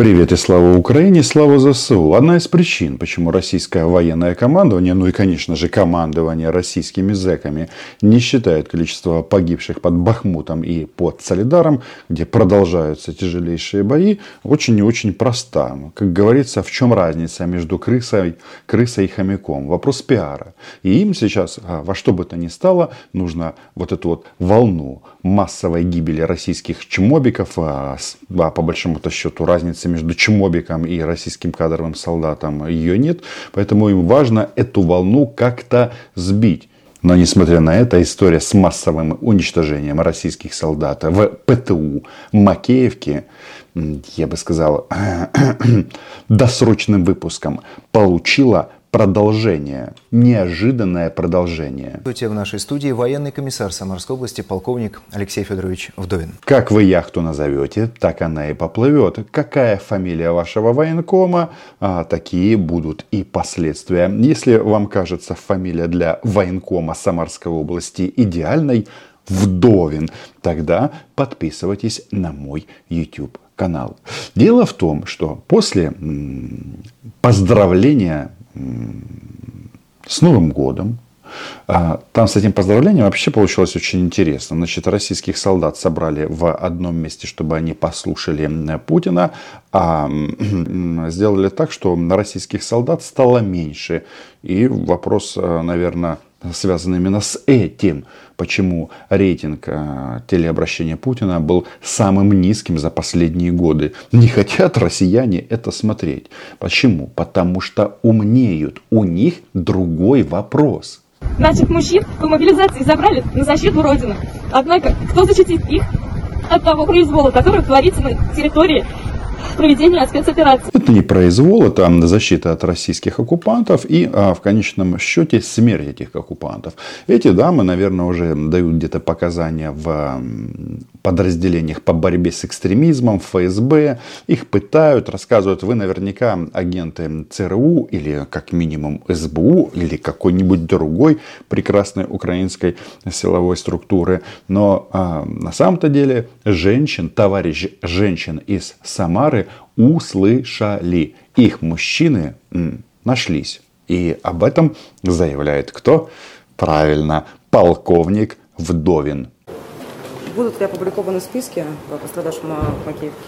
Привет и слава Украине, слава ЗСУ. Одна из причин, почему российское военное командование, ну и, конечно же, командование российскими зэками не считает количество погибших под Бахмутом и под Солидаром, где продолжаются тяжелейшие бои, очень и очень проста. Как говорится, в чем разница между крысой, крысой и хомяком? Вопрос пиара. И им сейчас, а, во что бы то ни стало, нужно вот эту вот волну массовой гибели российских чмобиков, а, а по большому-то счету разницы между чмобиком и российским кадровым солдатом ее нет. Поэтому им важно эту волну как-то сбить. Но несмотря на это, история с массовым уничтожением российских солдат в ПТУ Макеевке, я бы сказал, досрочным выпуском получила продолжение, неожиданное продолжение. В нашей студии военный комиссар Самарской области, полковник Алексей Федорович Вдовин. Как вы яхту назовете, так она и поплывет. Какая фамилия вашего военкома, а, такие будут и последствия. Если вам кажется фамилия для военкома Самарской области идеальной, Вдовин, тогда подписывайтесь на мой YouTube канал. Дело в том, что после поздравления с Новым годом. А, там с этим поздравлением вообще получилось очень интересно. Значит, российских солдат собрали в одном месте, чтобы они послушали Путина, а сделали так, что российских солдат стало меньше. И вопрос, э, наверное, связан именно с этим, почему рейтинг э, телеобращения Путина был самым низким за последние годы. Не хотят россияне это смотреть. Почему? Потому что умнеют. У них другой вопрос. Наших мужчин по мобилизации забрали на защиту Родины. Однако, кто защитит их от того произвола, который творится на территории проведения спецоперации. Это не произвол, это защита от российских оккупантов и а, в конечном счете смерть этих оккупантов. Эти дамы, наверное, уже дают где-то показания в подразделениях по борьбе с экстремизмом, ФСБ. Их пытают, рассказывают, вы наверняка агенты ЦРУ или как минимум СБУ или какой-нибудь другой прекрасной украинской силовой структуры. Но а, на самом-то деле женщин, товарищ женщин из Самары услышали. Их мужчины м, нашлись. И об этом заявляет кто? Правильно, полковник Вдовин. Будут ли опубликованы списки пострадавших на Макеевке?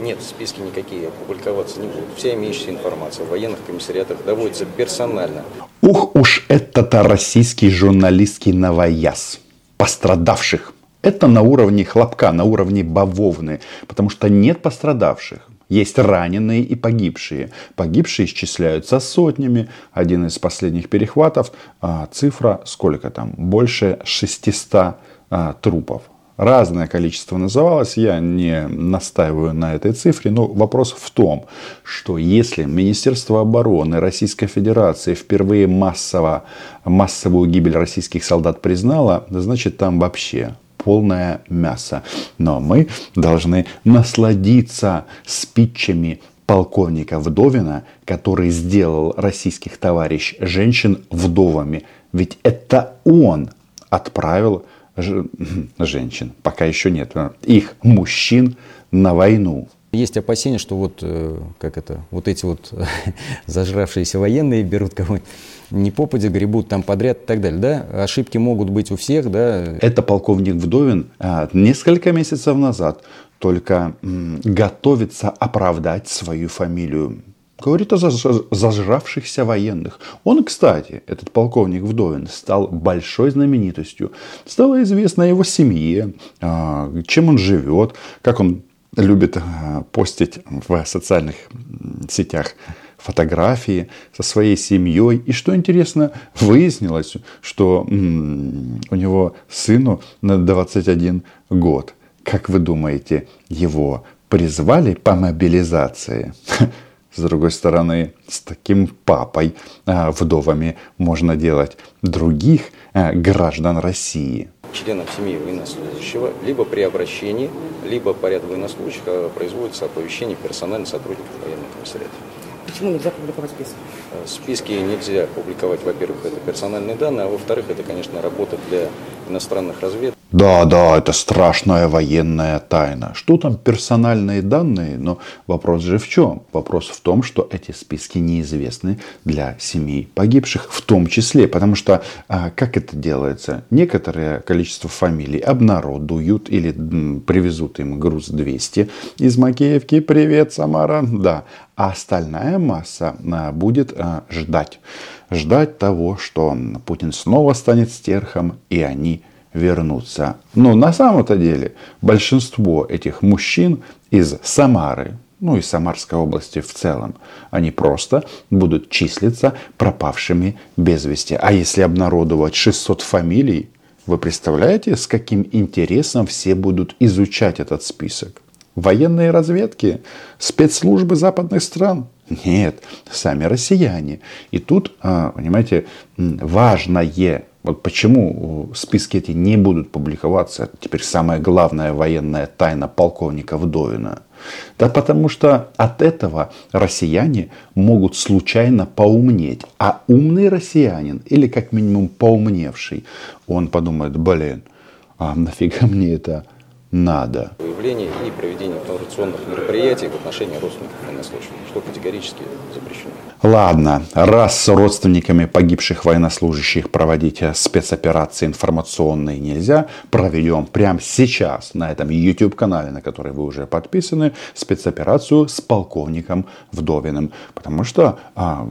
Нет, списки никакие опубликоваться не будут. Вся имеющаяся информация в военных комиссариатах доводится персонально. Ух уж этот российский журналистский новояз. Пострадавших это на уровне хлопка, на уровне бавовны, потому что нет пострадавших. Есть раненые и погибшие. Погибшие исчисляются сотнями. Один из последних перехватов, а, цифра сколько там? Больше 600 а, трупов. Разное количество называлось, я не настаиваю на этой цифре, но вопрос в том, что если Министерство обороны Российской Федерации впервые массово, массовую гибель российских солдат признало, значит там вообще полное мясо. Но мы должны насладиться спичами полковника Вдовина, который сделал российских товарищ женщин вдовами. Ведь это он отправил женщин, пока еще нет, их мужчин на войну. Есть опасения, что вот, э, как это, вот эти вот зажравшиеся военные берут кого-нибудь не попади, гребут там подряд и так далее. Да? Ошибки могут быть у всех. Да? Это полковник Вдовин а, несколько месяцев назад только готовится оправдать свою фамилию. Говорит о зажравшихся военных. Он, кстати, этот полковник Вдовин, стал большой знаменитостью. Стало известно о его семье, а, чем он живет, как он любит а, постить в социальных сетях фотографии со своей семьей. И что интересно, выяснилось, что у него сыну на 21 год. Как вы думаете, его призвали по мобилизации? С другой стороны, с таким папой, а, вдовами, можно делать других а, граждан России. Членов семьи военнослужащего либо при обращении, либо по ряду военнослужащих производится оповещение персональных сотрудников военного комиссариата. Почему нельзя публиковать списки? Э, списки нельзя публиковать, во-первых, это персональные данные, а во-вторых, это, конечно, работа для иностранных разведок. Да, да, это страшная военная тайна. Что там персональные данные? Но вопрос же в чем? Вопрос в том, что эти списки неизвестны для семей погибших, в том числе, потому что а, как это делается? Некоторое количество фамилий обнародуют или привезут им груз 200 из Макеевки. Привет, Самара. Да. А остальная масса а, будет а, ждать. Ждать того, что Путин снова станет стерхом, и они вернуться. Но на самом-то деле большинство этих мужчин из Самары, ну и Самарской области в целом, они просто будут числиться пропавшими без вести. А если обнародовать 600 фамилий, вы представляете, с каким интересом все будут изучать этот список? Военные разведки, спецслужбы западных стран? Нет, сами россияне. И тут, а, понимаете, важное вот почему списки эти не будут публиковаться, теперь самая главная военная тайна полковника Вдовина. Да потому что от этого россияне могут случайно поумнеть. А умный россиянин, или как минимум поумневший, он подумает, блин, а нафига мне это надо. Выявление и проведение информационных мероприятий в отношении родственников военнослужащих, что категорически запрещено. Ладно, раз с родственниками погибших военнослужащих проводить спецоперации информационные нельзя, проведем прямо сейчас на этом YouTube-канале, на который вы уже подписаны, спецоперацию с полковником Вдовиным. Потому что а,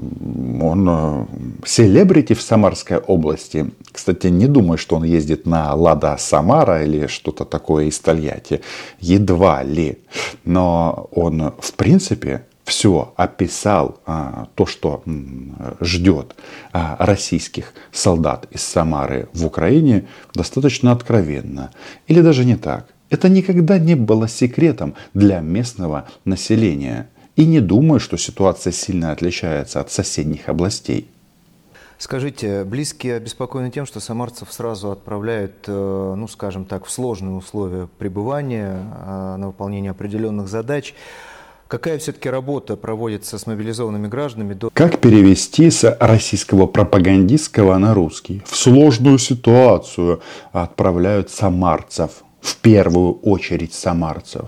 он а, селебрити в Самарской области. Кстати, не думаю, что он ездит на Лада Самара или что-то такое из Тольятти. Едва ли. Но он, в принципе, все описал а, то, что ждет а, российских солдат из Самары в Украине, достаточно откровенно. Или даже не так. Это никогда не было секретом для местного населения. И не думаю, что ситуация сильно отличается от соседних областей. Скажите, близкие обеспокоены тем, что самарцев сразу отправляют, э, ну, скажем так, в сложные условия пребывания э, на выполнение определенных задач. Какая все-таки работа проводится с мобилизованными гражданами? До... Как перевести с российского пропагандистского на русский? В сложную ситуацию отправляют самарцев. В первую очередь самарцев.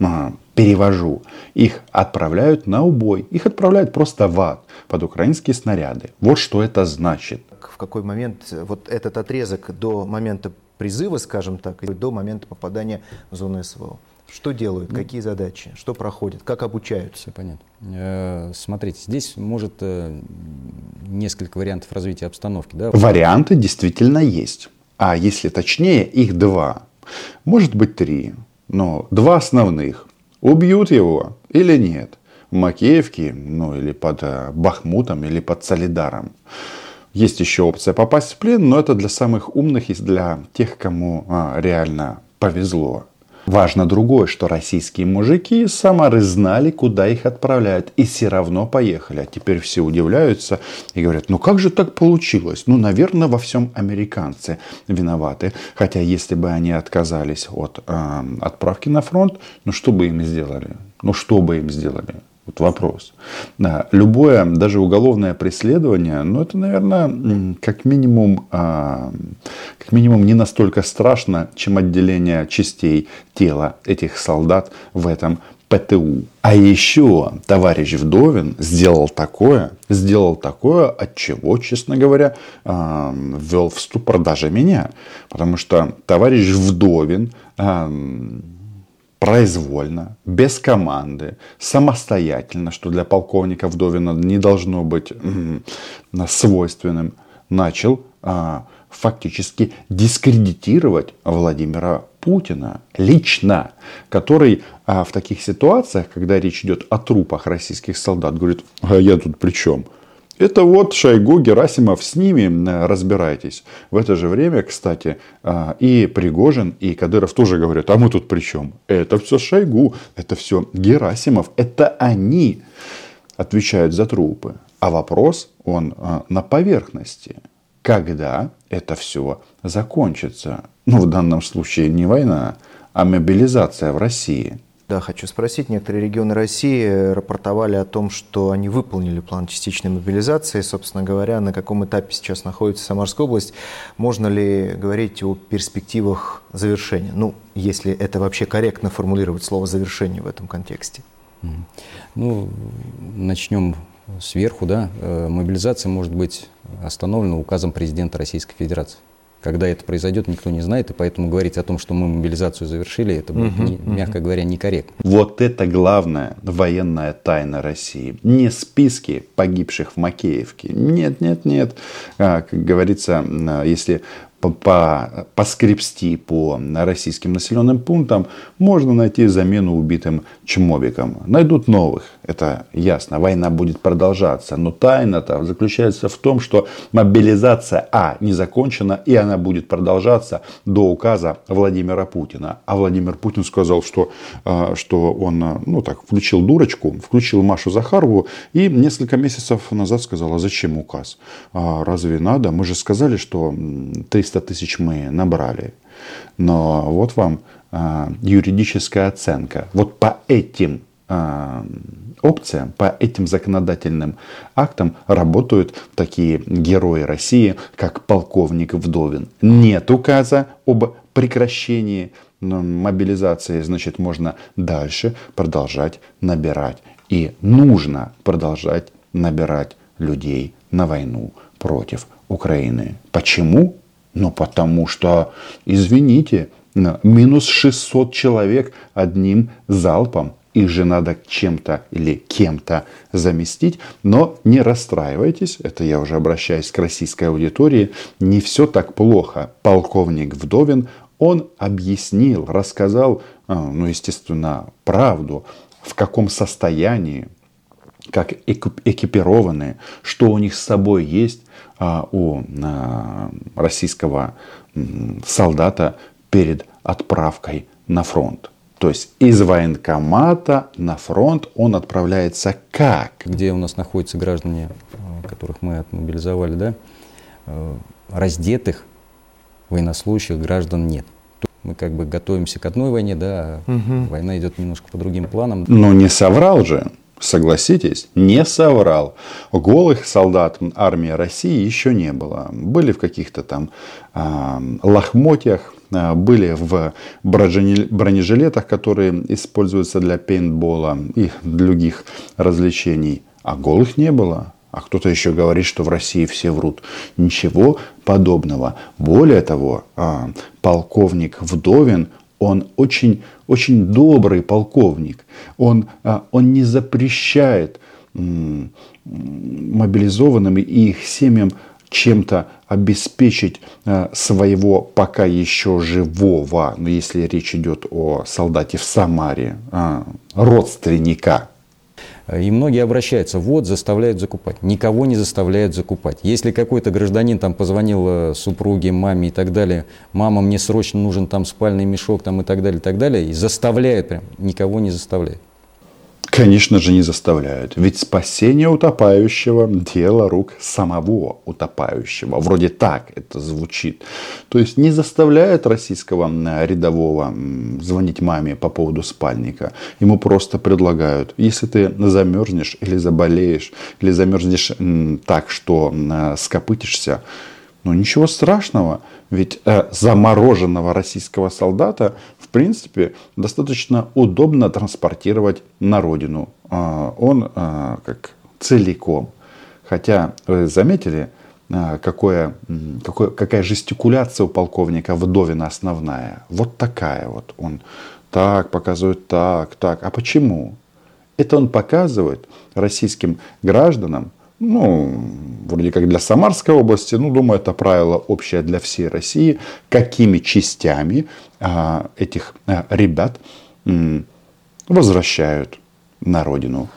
Ага, перевожу. Их отправляют на убой. Их отправляют просто в ад под украинские снаряды. Вот что это значит. В какой момент вот этот отрезок до момента призыва, скажем так, и до момента попадания в зону СВО? Что делают, ну, какие задачи, что проходят, как обучаются? Все понятно. Э, смотрите, здесь может э, несколько вариантов развития обстановки. Да? Варианты действительно есть. А если точнее, их два. Может быть три. Но два основных. Убьют его или нет? В Макеевке, ну или под э, Бахмутом, или под Солидаром. Есть еще опция попасть в плен, но это для самых умных и для тех, кому а, реально повезло. Важно другое, что российские мужики Самары знали, куда их отправляют, и все равно поехали. А теперь все удивляются и говорят, ну как же так получилось? Ну, наверное, во всем американцы виноваты. Хотя, если бы они отказались от э, отправки на фронт, ну что бы им сделали? Ну что бы им сделали? Вот вопрос. Да, любое, даже уголовное преследование, ну это, наверное, как минимум, а, как минимум не настолько страшно, чем отделение частей тела этих солдат в этом ПТУ. А еще товарищ Вдовин сделал такое, сделал такое, от чего, честно говоря, э, ввел в ступор даже меня. Потому что товарищ Вдовин э, произвольно, без команды, самостоятельно, что для полковника Вдовина не должно быть свойственным, начал а, фактически дискредитировать Владимира Путина лично, который а, в таких ситуациях, когда речь идет о трупах российских солдат, говорит, а я тут при чем? Это вот Шойгу, Герасимов, с ними разбирайтесь. В это же время, кстати, а, и Пригожин, и Кадыров тоже говорят, а мы тут при чем? Это все Шойгу, это все Герасимов, это они отвечают за трупы. А вопрос, он а, на поверхности. Когда это все закончится? Ну, в данном случае не война, а мобилизация в России. Да, хочу спросить. Некоторые регионы России рапортовали о том, что они выполнили план частичной мобилизации. Собственно говоря, на каком этапе сейчас находится Самарская область? Можно ли говорить о перспективах завершения? Ну, если это вообще корректно формулировать слово «завершение» в этом контексте. Ну, начнем сверху, да. Э, мобилизация может быть остановлена указом президента Российской Федерации. Когда это произойдет, никто не знает, и поэтому говорить о том, что мы мобилизацию завершили, это будет, uh-huh, не, uh-huh. мягко говоря, некорректно. Вот это главная военная тайна России. Не списки погибших в Макеевке. Нет, нет, нет. А, как говорится, если по, поскребсти по российским населенным пунктам, можно найти замену убитым чмобикам. Найдут новых, это ясно. Война будет продолжаться. Но тайна-то заключается в том, что мобилизация, а, не закончена, и она будет продолжаться до указа Владимира Путина. А Владимир Путин сказал, что, а, что он ну, так, включил дурочку, включил Машу Захарову, и несколько месяцев назад сказал, а зачем указ? А разве надо? Мы же сказали, что 300 тысяч мы набрали. Но вот вам а, юридическая оценка. Вот по этим а, опциям, по этим законодательным актам работают такие герои России, как полковник Вдовин. Нет указа об прекращении мобилизации, значит, можно дальше продолжать набирать. И нужно продолжать набирать людей на войну против Украины. Почему? Ну, потому что, извините, минус 600 человек одним залпом. Их же надо чем-то или кем-то заместить. Но не расстраивайтесь, это я уже обращаюсь к российской аудитории, не все так плохо. Полковник Вдовин, он объяснил, рассказал, а, ну, естественно, правду, в каком состоянии, как экипированы, что у них с собой есть, а, у а, российского солдата перед отправкой на фронт. То есть из военкомата на фронт он отправляется как? Где у нас находятся граждане, а, которых мы отмобилизовали, да, раздетых военнослужащих граждан нет. Мы как бы готовимся к одной войне, да, угу. война идет немножко по другим планам. Но не соврал же согласитесь, не соврал. Голых солдат армии России еще не было. Были в каких-то там э, лохмотьях, э, были в бронежилетах, которые используются для пейнтбола и других развлечений. А голых не было. А кто-то еще говорит, что в России все врут. Ничего подобного. Более того, э, полковник Вдовин он очень, очень добрый полковник. Он, а, он не запрещает мобилизованным и их семьям чем-то обеспечить а, своего пока еще живого, но если речь идет о солдате в Самаре, а, родственника, и многие обращаются, вот, заставляют закупать. Никого не заставляют закупать. Если какой-то гражданин там позвонил э, супруге, маме и так далее, мама, мне срочно нужен там спальный мешок там и так далее, и так далее, и заставляет прям, никого не заставляет. Конечно же, не заставляют. Ведь спасение утопающего – дело рук самого утопающего. Вроде так это звучит. То есть не заставляют российского рядового звонить маме по поводу спальника. Ему просто предлагают, если ты замерзнешь или заболеешь, или замерзнешь так, что скопытишься, ну ничего страшного, ведь э, замороженного российского солдата в принципе достаточно удобно транспортировать на родину. Э, он э, как целиком. Хотя вы заметили, э, какое, какое, какая жестикуляция у полковника Вдовина основная. Вот такая вот. Он так показывает, так, так. А почему? Это он показывает российским гражданам, ну, вроде как для Самарской области, ну, думаю, это правило общее для всей России, какими частями а, этих а, ребят м, возвращают на родину.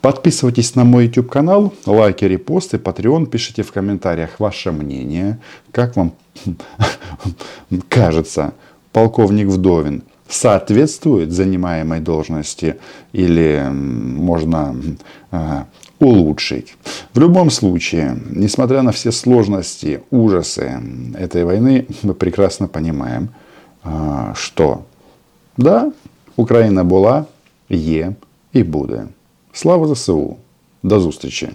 Подписывайтесь на мой YouTube канал, лайки, репосты, Patreon, пишите в комментариях ваше мнение, как вам кажется, полковник Вдовин соответствует занимаемой должности или можно а, улучшить. В любом случае, несмотря на все сложности, ужасы этой войны, мы прекрасно понимаем, а, что да, Україна була, є і буде. Слава ЗСУ! До зустрічі!